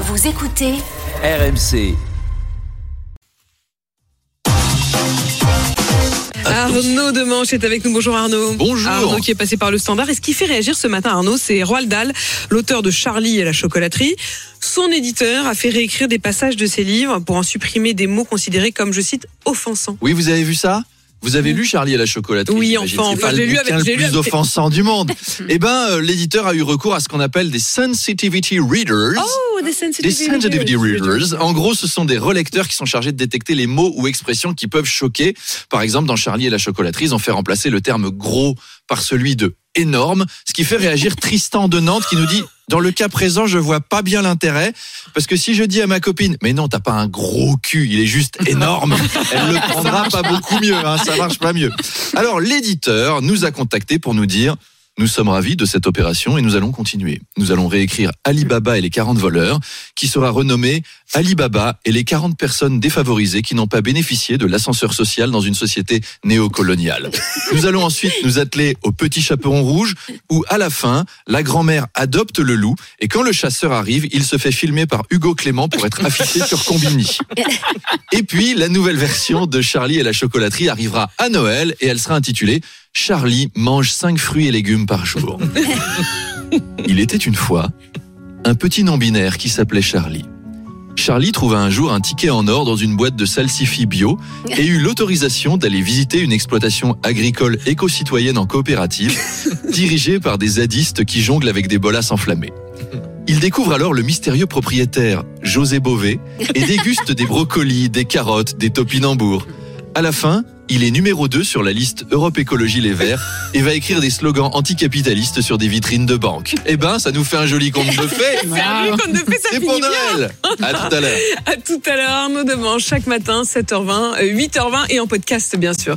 Vous écoutez RMC. Arnaud Demanche est avec nous. Bonjour Arnaud. Bonjour. Arnaud qui est passé par le standard. Et ce qui fait réagir ce matin Arnaud, c'est Roald Dahl, l'auteur de Charlie et la chocolaterie. Son éditeur a fait réécrire des passages de ses livres pour en supprimer des mots considérés comme, je cite, offensants. Oui, vous avez vu ça? Vous avez lu Charlie et la chocolaterie Oui, enfin, pas j'ai le lu avec- le lu plus avec- offensant du monde. eh ben, euh, l'éditeur a eu recours à ce qu'on appelle des sensitivity readers. Oh, des Des sensitivity readers. En gros, ce sont des relecteurs qui sont chargés de détecter les mots ou expressions qui peuvent choquer. Par exemple, dans Charlie et la chocolaterie, ils ont fait remplacer le terme gros par celui de énorme, ce qui fait réagir Tristan de Nantes qui nous dit dans le cas présent, je vois pas bien l'intérêt parce que si je dis à ma copine mais non, t'as pas un gros cul, il est juste énorme, elle le prendra pas beaucoup mieux, hein, ça marche pas mieux. Alors l'éditeur nous a contacté pour nous dire nous sommes ravis de cette opération et nous allons continuer. Nous allons réécrire Alibaba et les 40 voleurs, qui sera renommé Alibaba et les 40 personnes défavorisées qui n'ont pas bénéficié de l'ascenseur social dans une société néocoloniale. Nous allons ensuite nous atteler au petit chaperon rouge, où à la fin, la grand-mère adopte le loup et quand le chasseur arrive, il se fait filmer par Hugo Clément pour être affiché sur Combini. Et puis, la nouvelle version de Charlie et la chocolaterie arrivera à Noël et elle sera intitulée Charlie mange 5 fruits et légumes par jour. Il était une fois un petit non-binaire qui s'appelait Charlie. Charlie trouva un jour un ticket en or dans une boîte de salsifis bio et eut l'autorisation d'aller visiter une exploitation agricole éco-citoyenne en coopérative dirigée par des zadistes qui jonglent avec des bolasses enflammées. Il découvre alors le mystérieux propriétaire, José Bové, et déguste des brocolis, des carottes, des topinambours. À la fin, il est numéro 2 sur la liste Europe Écologie Les Verts et va écrire des slogans anticapitalistes sur des vitrines de banques. Eh ben, ça nous fait un joli conte de fées. C'est pour. Noël. À tout à l'heure. À tout à l'heure, Arnaud Demanche, chaque matin, 7h20, euh, 8h20 et en podcast, bien sûr.